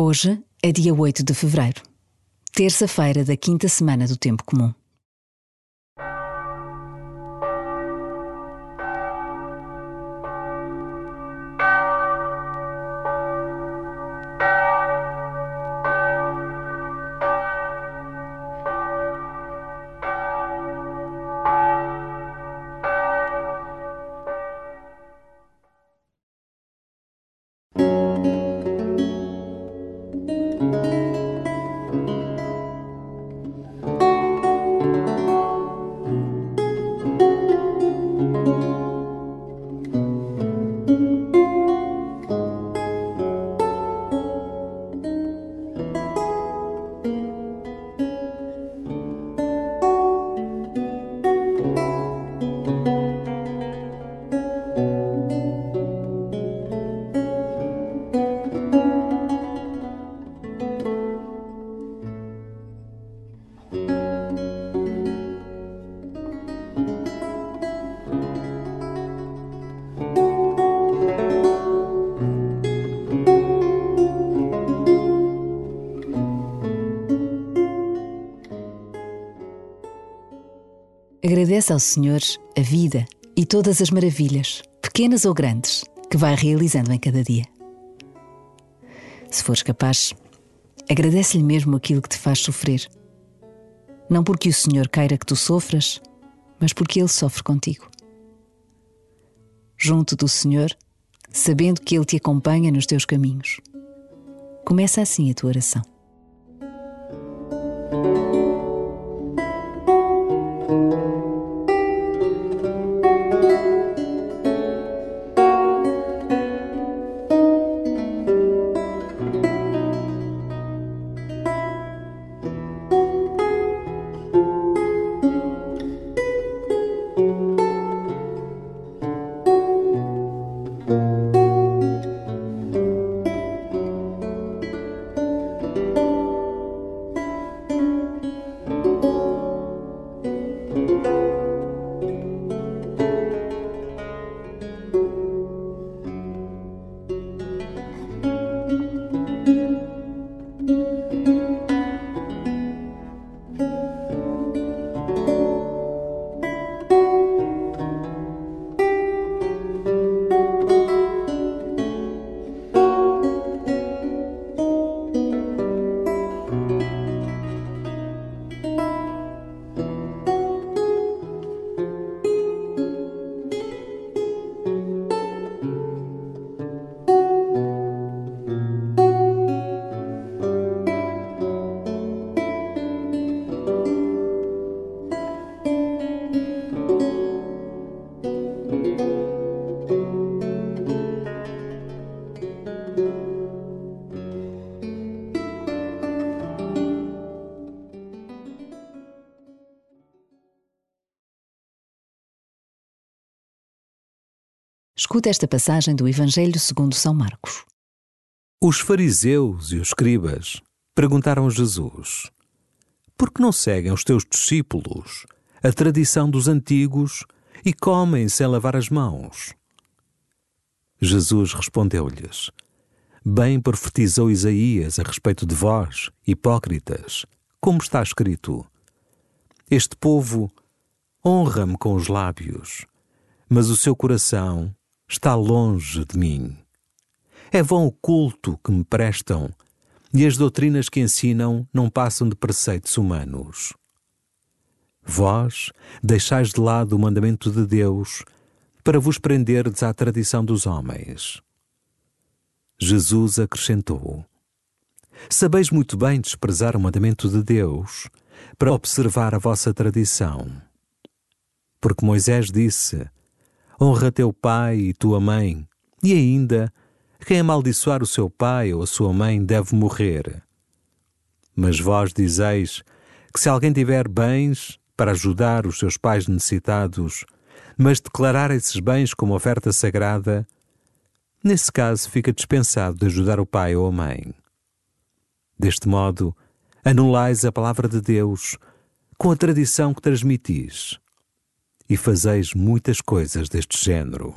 Hoje é dia 8 de fevereiro, terça-feira da quinta semana do Tempo Comum. Agradece ao Senhor a vida e todas as maravilhas, pequenas ou grandes, que vai realizando em cada dia. Se fores capaz, agradece-lhe mesmo aquilo que te faz sofrer. Não porque o Senhor queira que tu sofras, mas porque Ele sofre contigo. Junto do Senhor, sabendo que Ele te acompanha nos teus caminhos. Começa assim a tua oração. Escuta esta passagem do Evangelho segundo São Marcos. Os fariseus e os escribas perguntaram a Jesus: Por que não seguem os teus discípulos a tradição dos antigos e comem sem lavar as mãos? Jesus respondeu-lhes: Bem profetizou Isaías a respeito de vós, hipócritas, como está escrito: Este povo honra-me com os lábios, mas o seu coração está longe de mim. É vão o culto que me prestam e as doutrinas que ensinam não passam de preceitos humanos. Vós deixais de lado o mandamento de Deus para vos prenderdes à tradição dos homens. Jesus acrescentou: Sabeis muito bem desprezar o mandamento de Deus para observar a vossa tradição. Porque Moisés disse: honra teu pai e tua mãe, e ainda, quem amaldiçoar o seu pai ou a sua mãe deve morrer. Mas vós dizeis que se alguém tiver bens para ajudar os seus pais necessitados, mas declarar esses bens como oferta sagrada, nesse caso fica dispensado de ajudar o pai ou a mãe. Deste modo, anulais a palavra de Deus com a tradição que transmitis e fazeis muitas coisas deste género.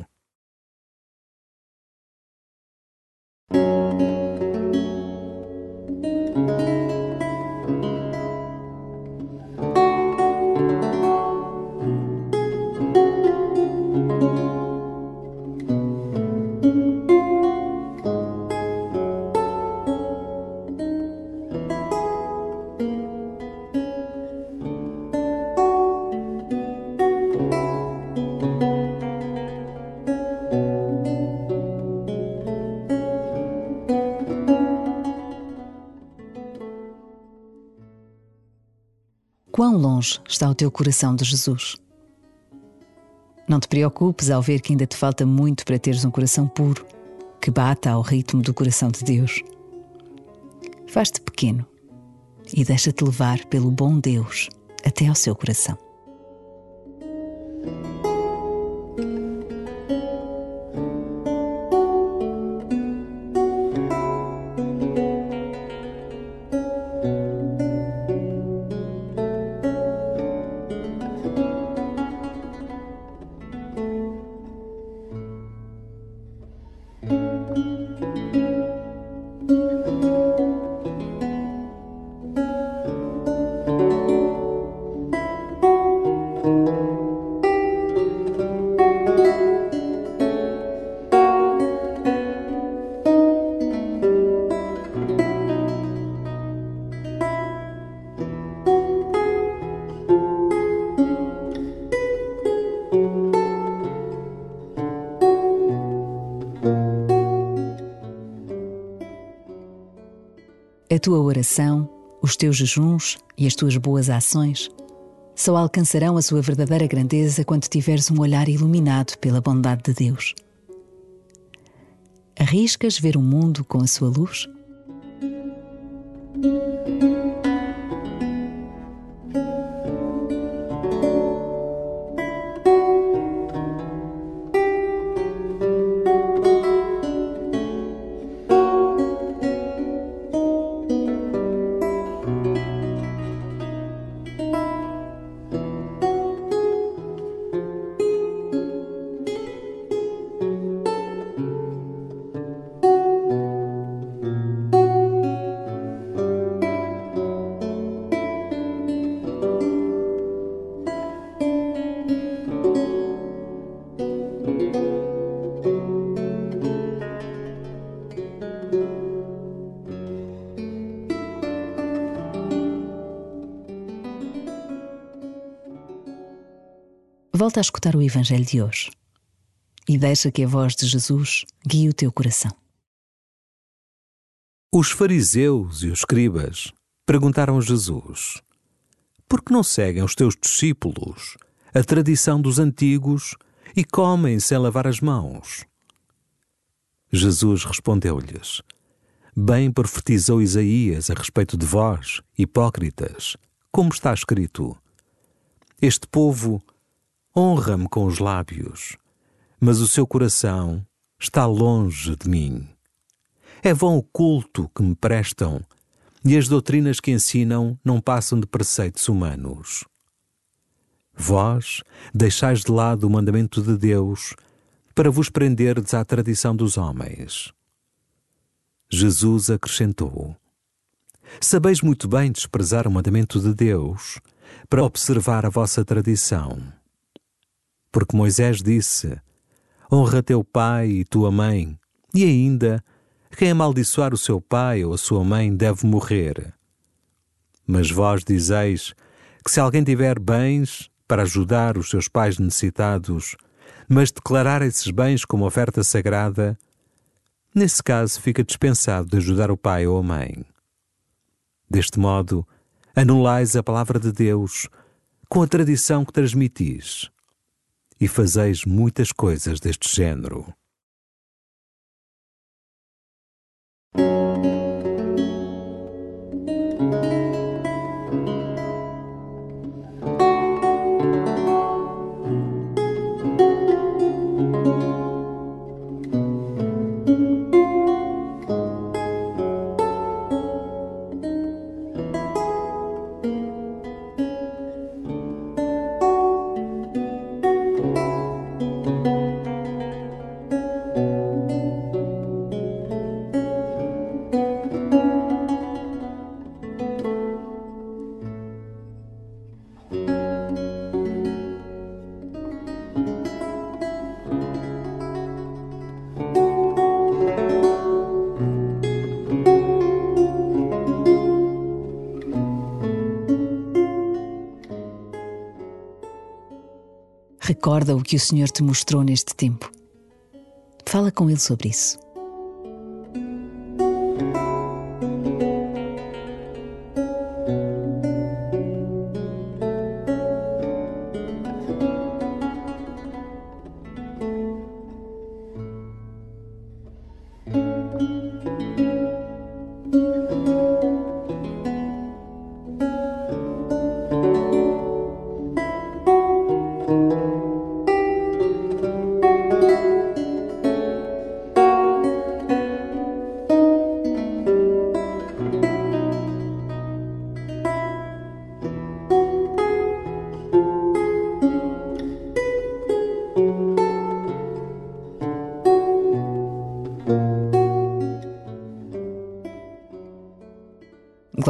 Quão longe está o teu coração de Jesus? Não te preocupes ao ver que ainda te falta muito para teres um coração puro, que bata ao ritmo do coração de Deus. Faz-te pequeno e deixa-te levar pelo bom Deus até ao seu coração. A tua oração, os teus jejuns e as tuas boas ações só alcançarão a sua verdadeira grandeza quando tiveres um olhar iluminado pela bondade de Deus. Arriscas ver o mundo com a sua luz? Volta a escutar o Evangelho de hoje e deixa que a voz de Jesus guie o teu coração. Os fariseus e os escribas perguntaram a Jesus: Por que não seguem os teus discípulos a tradição dos antigos e comem sem lavar as mãos? Jesus respondeu-lhes: Bem profetizou Isaías a respeito de vós, hipócritas, como está escrito: Este povo honra-me com os lábios, mas o seu coração está longe de mim. É vão o culto que me prestam, e as doutrinas que ensinam não passam de preceitos humanos. Vós deixais de lado o mandamento de Deus para vos prenderdes à tradição dos homens. Jesus acrescentou: Sabeis muito bem desprezar o mandamento de Deus para observar a vossa tradição. Porque Moisés disse: Honra teu pai e tua mãe, e ainda, quem amaldiçoar o seu pai ou a sua mãe deve morrer. Mas vós dizeis que se alguém tiver bens para ajudar os seus pais necessitados, mas declarar esses bens como oferta sagrada, nesse caso fica dispensado de ajudar o pai ou a mãe. Deste modo, anulais a palavra de Deus com a tradição que transmitis e fazeis muitas coisas deste género. Recorda o que o Senhor te mostrou neste tempo. Fala com Ele sobre isso.